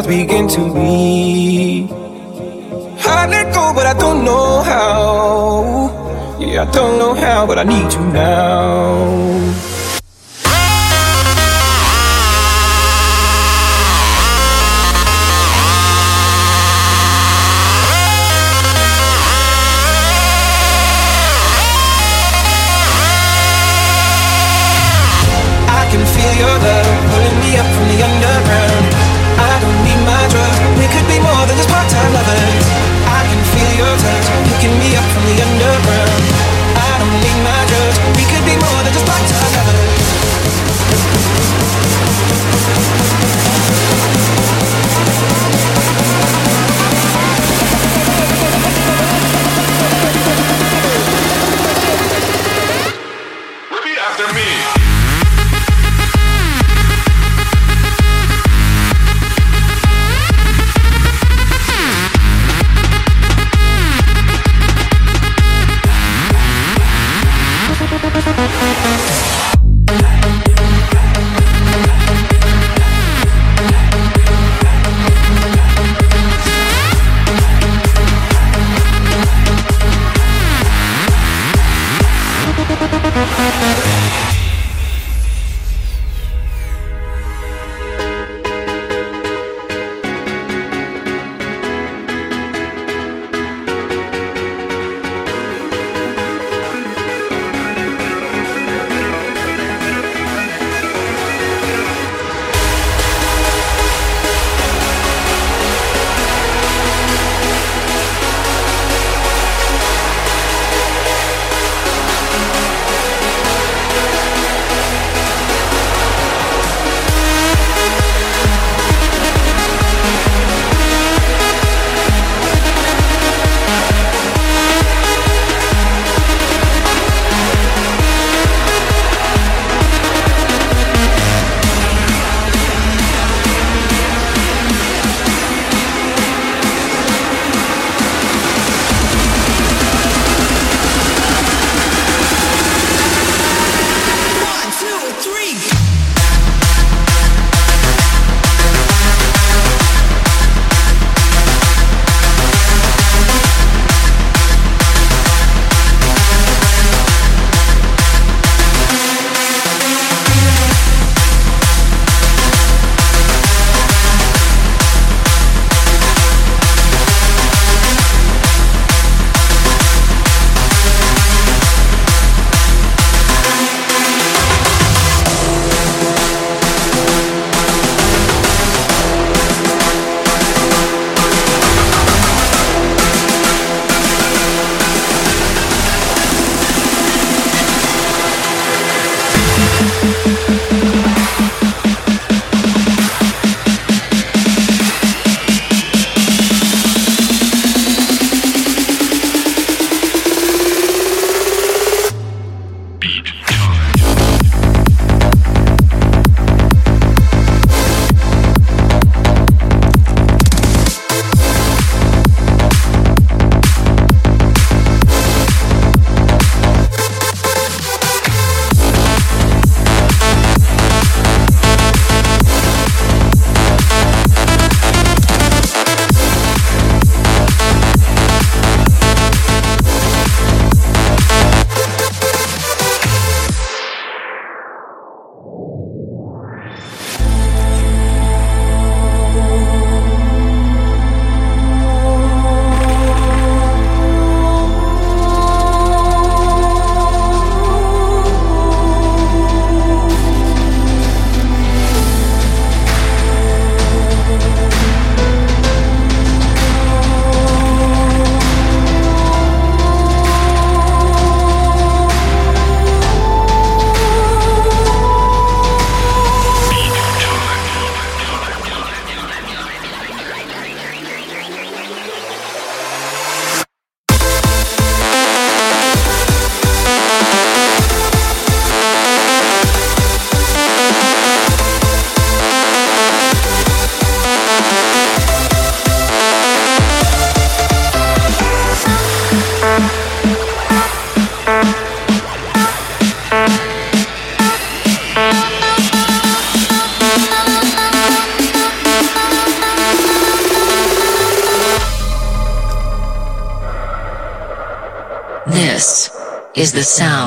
arms begin to weep. I let go, but I don't know how. Yeah, I don't know how, but I need you now. Is the sound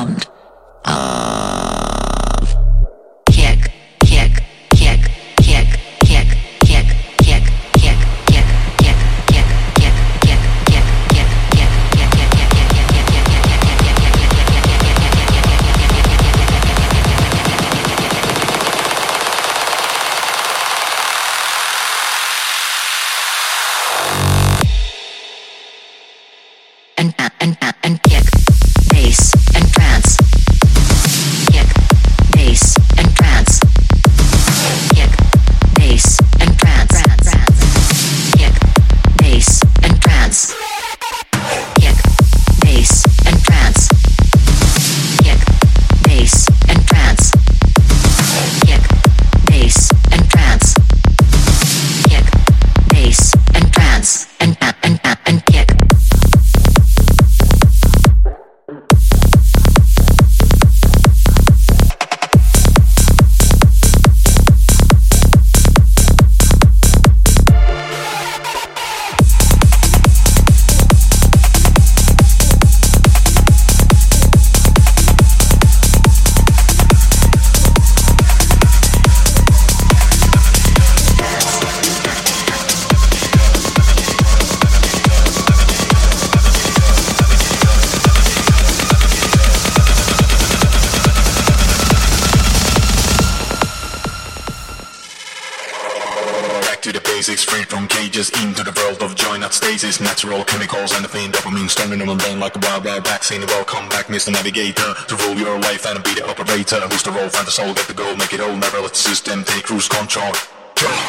Mr. Navigator. To rule your life and be the operator. Who's the role, find the soul, get the goal Make it all, never let the system take cruise control.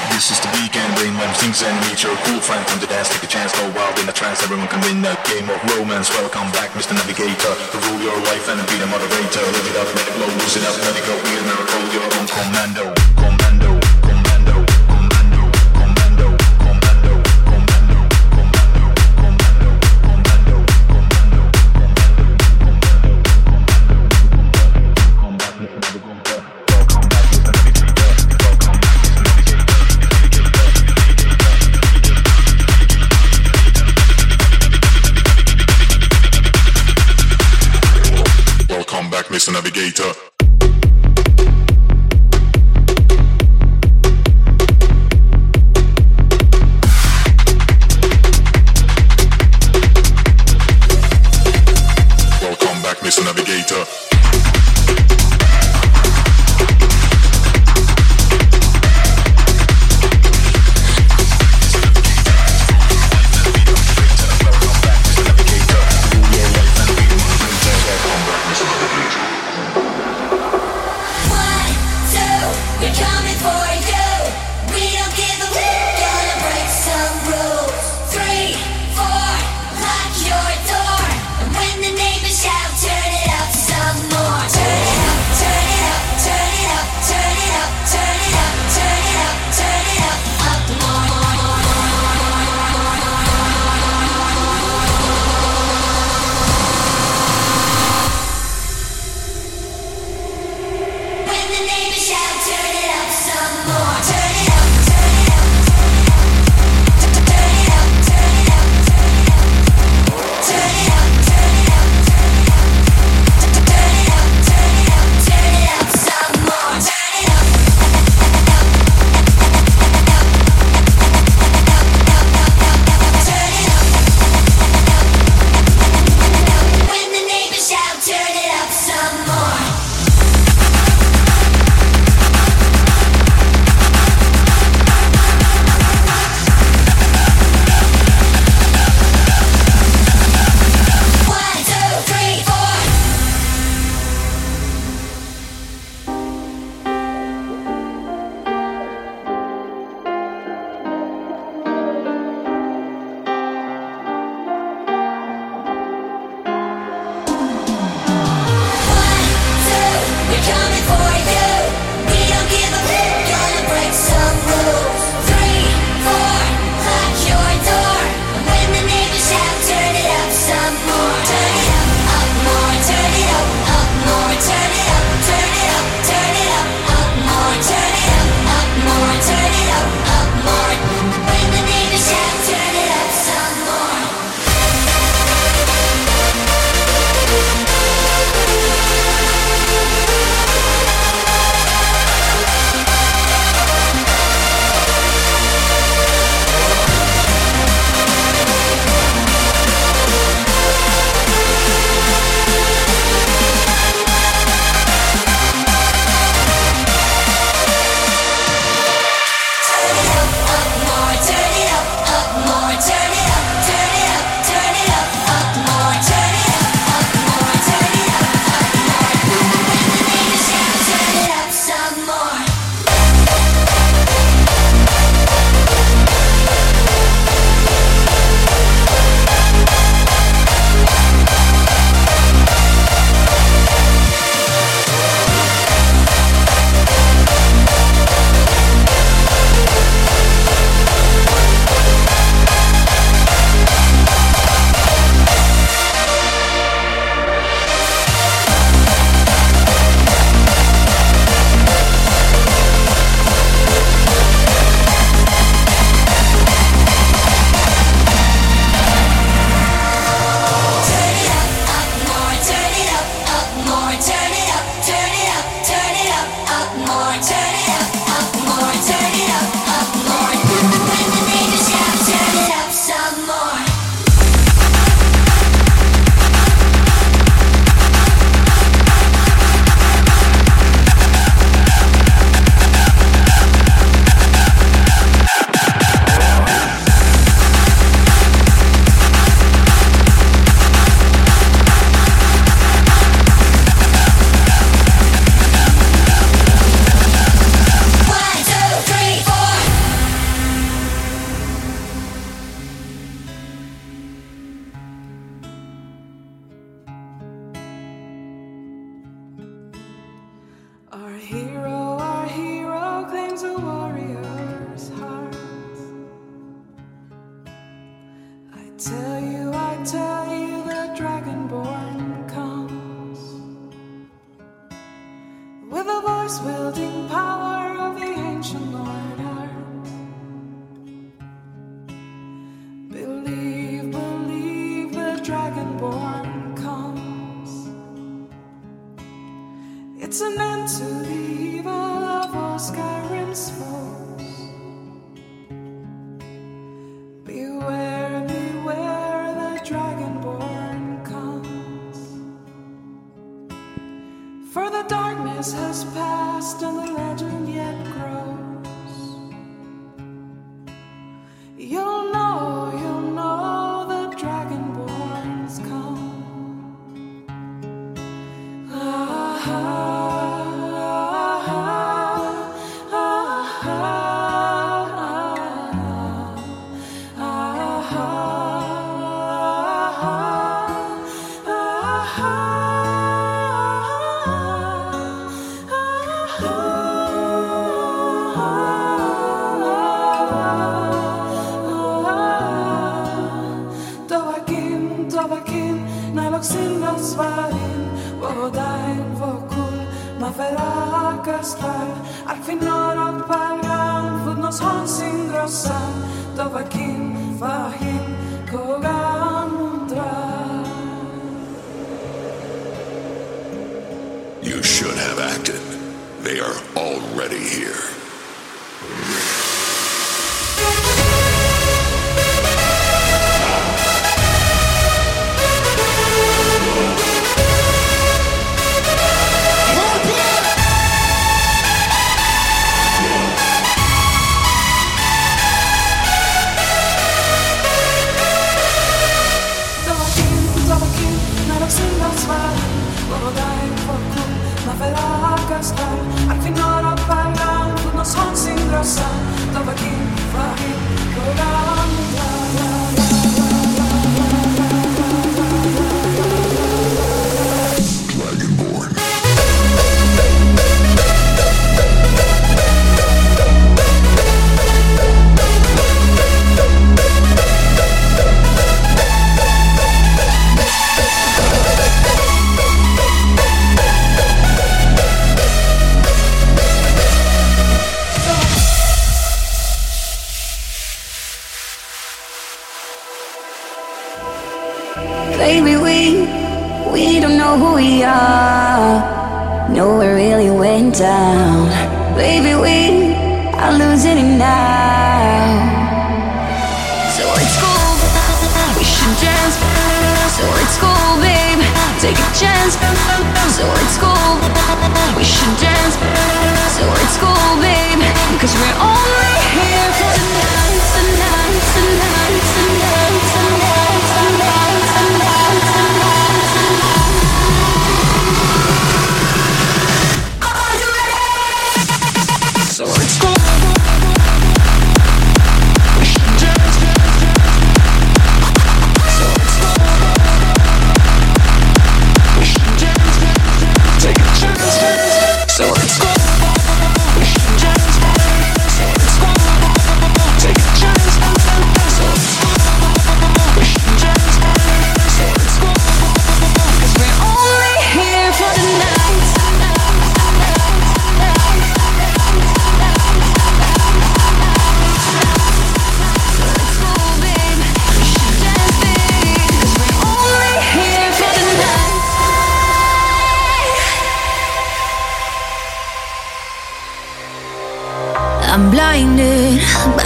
This is the weekend, rain when things and meet your cool friend. From the dance, take a chance, go wild in the trance, everyone can win a game of romance. Welcome back, Mr. Navigator, to rule your life and be the moderator. Live it up, let it blow, lose it up, let it go, be a miracle, your own commando. Navigator.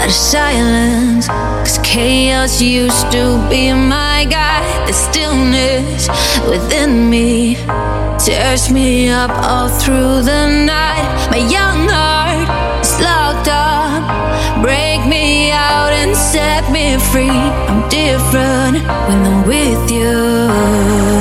to silence. Cause chaos used to be my guide. The stillness within me tears me up all through the night. My young heart is locked up. Break me out and set me free. I'm different when I'm with you.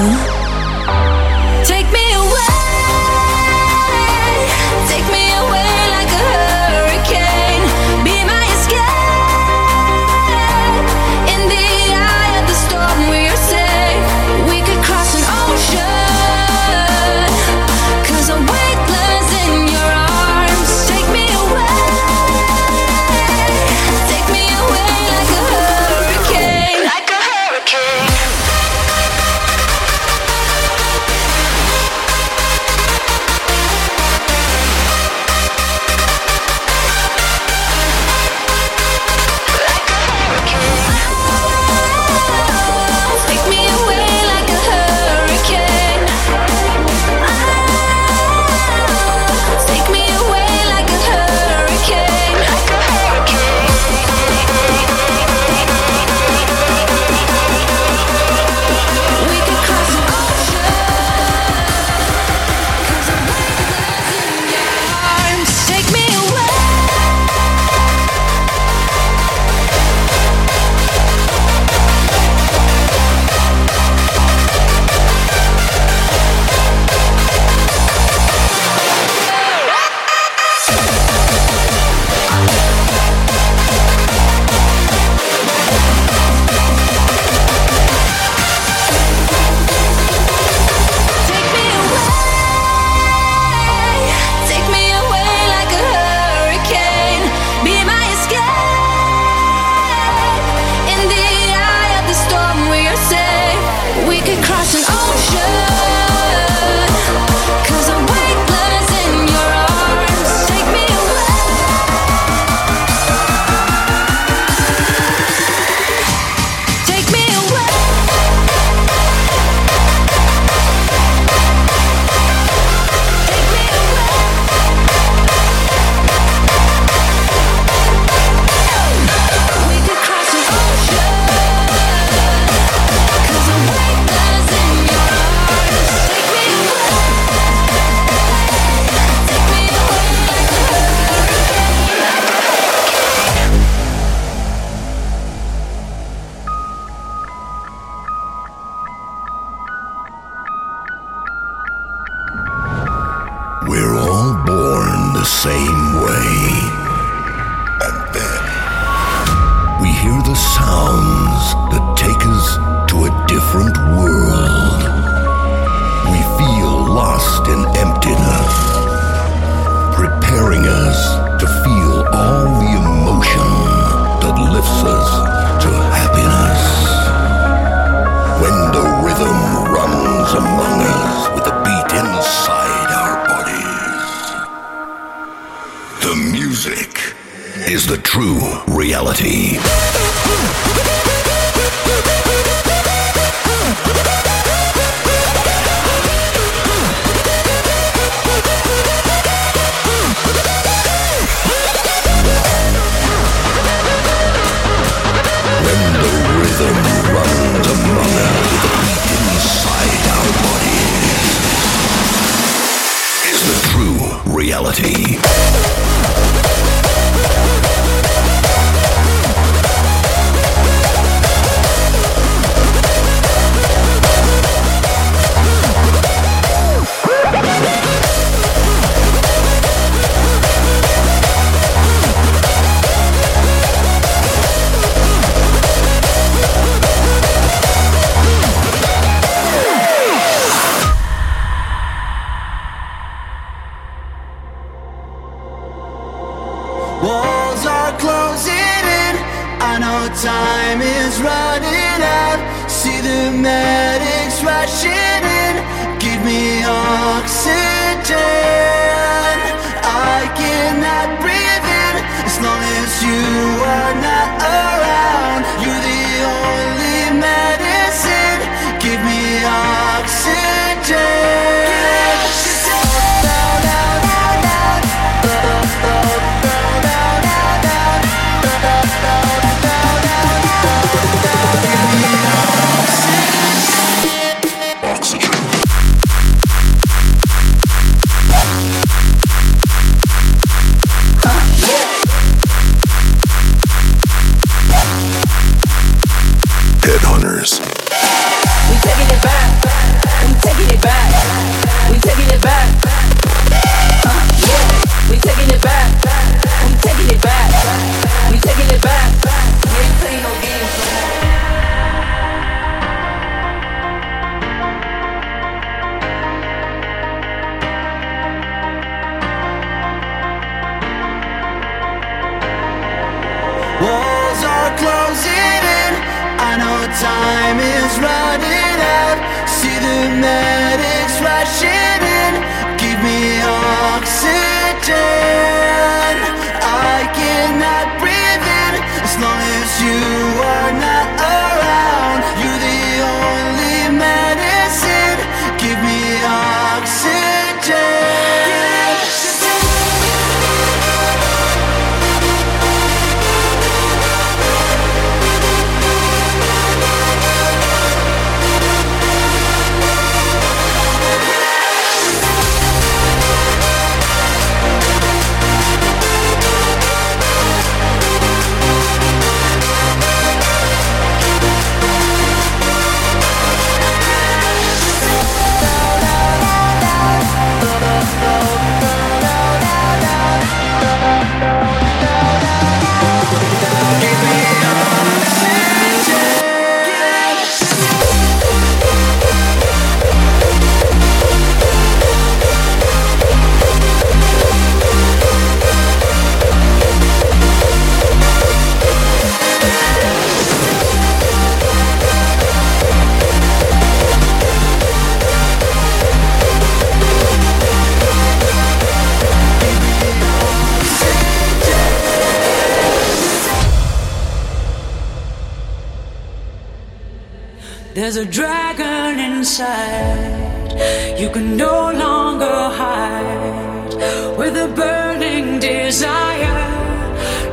There's a dragon inside. You can no longer hide. With a burning desire,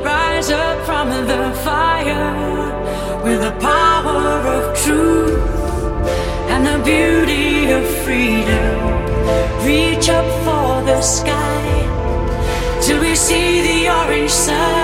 rise up from the fire. With the power of truth and the beauty of freedom, reach up for the sky till we see the orange sun.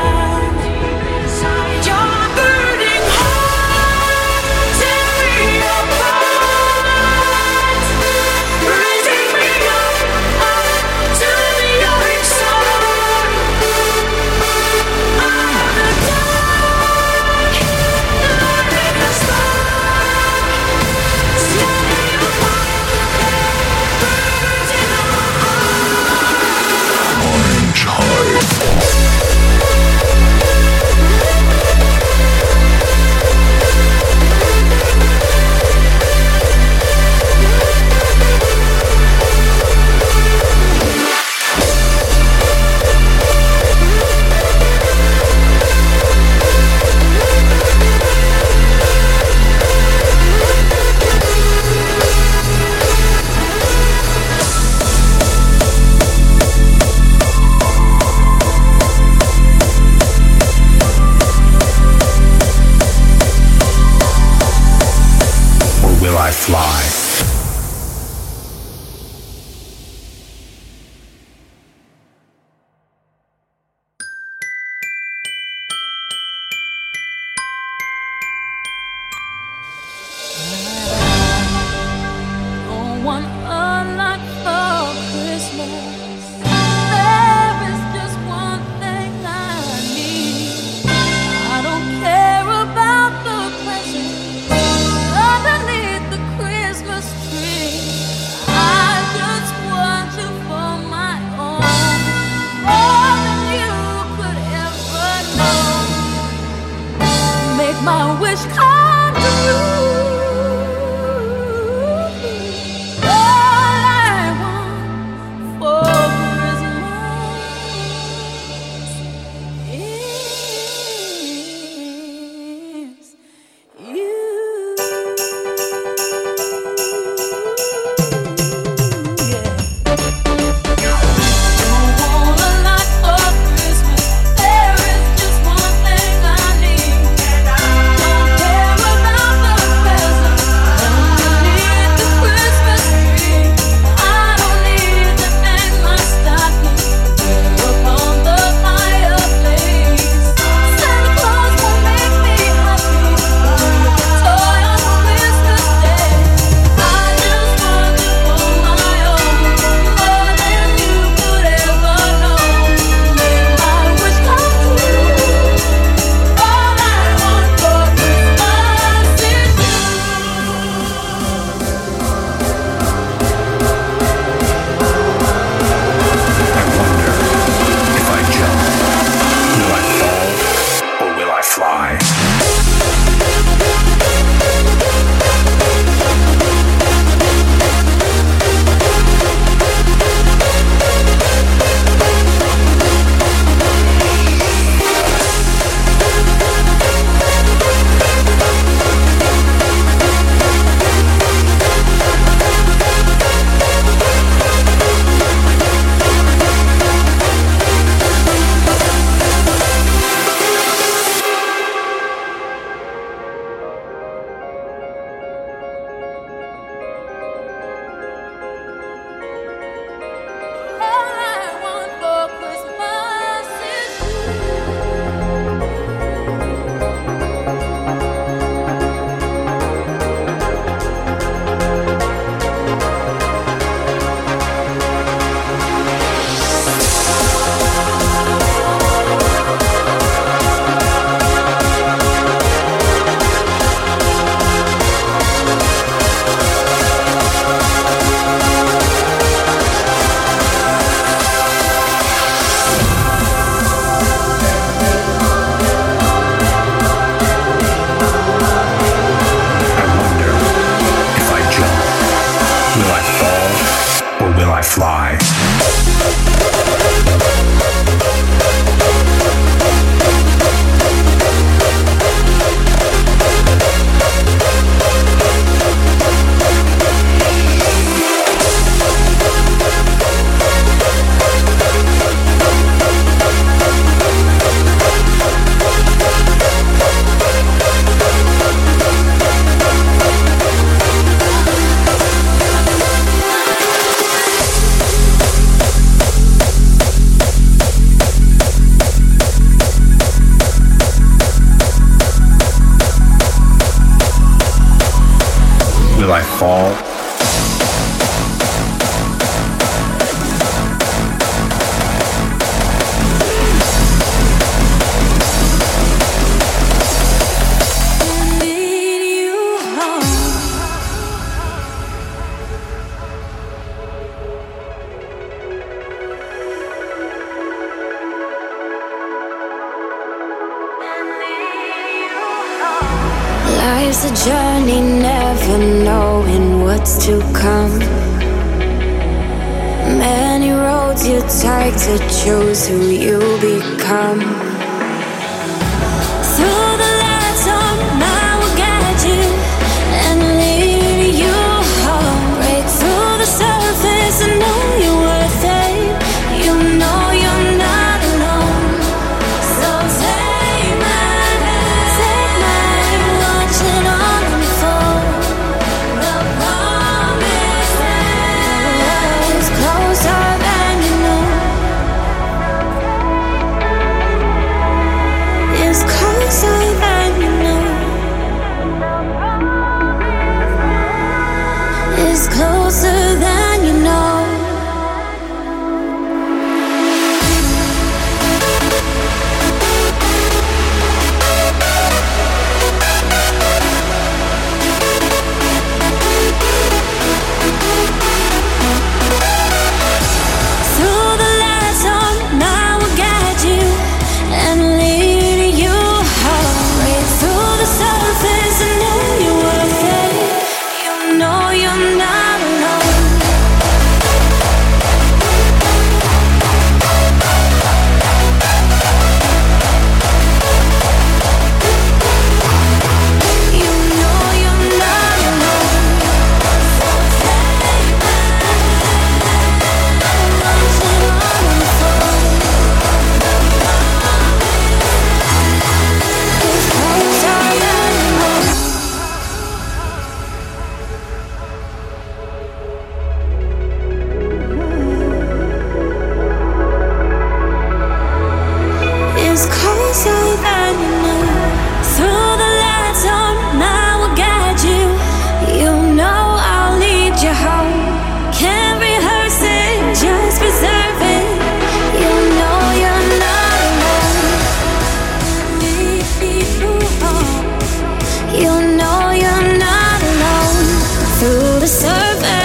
surface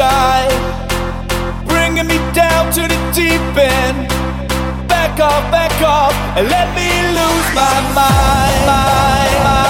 shy, bringing me down to the deep end. Back off, back off, and let me lose my mind. mind, mind.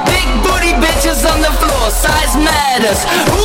us.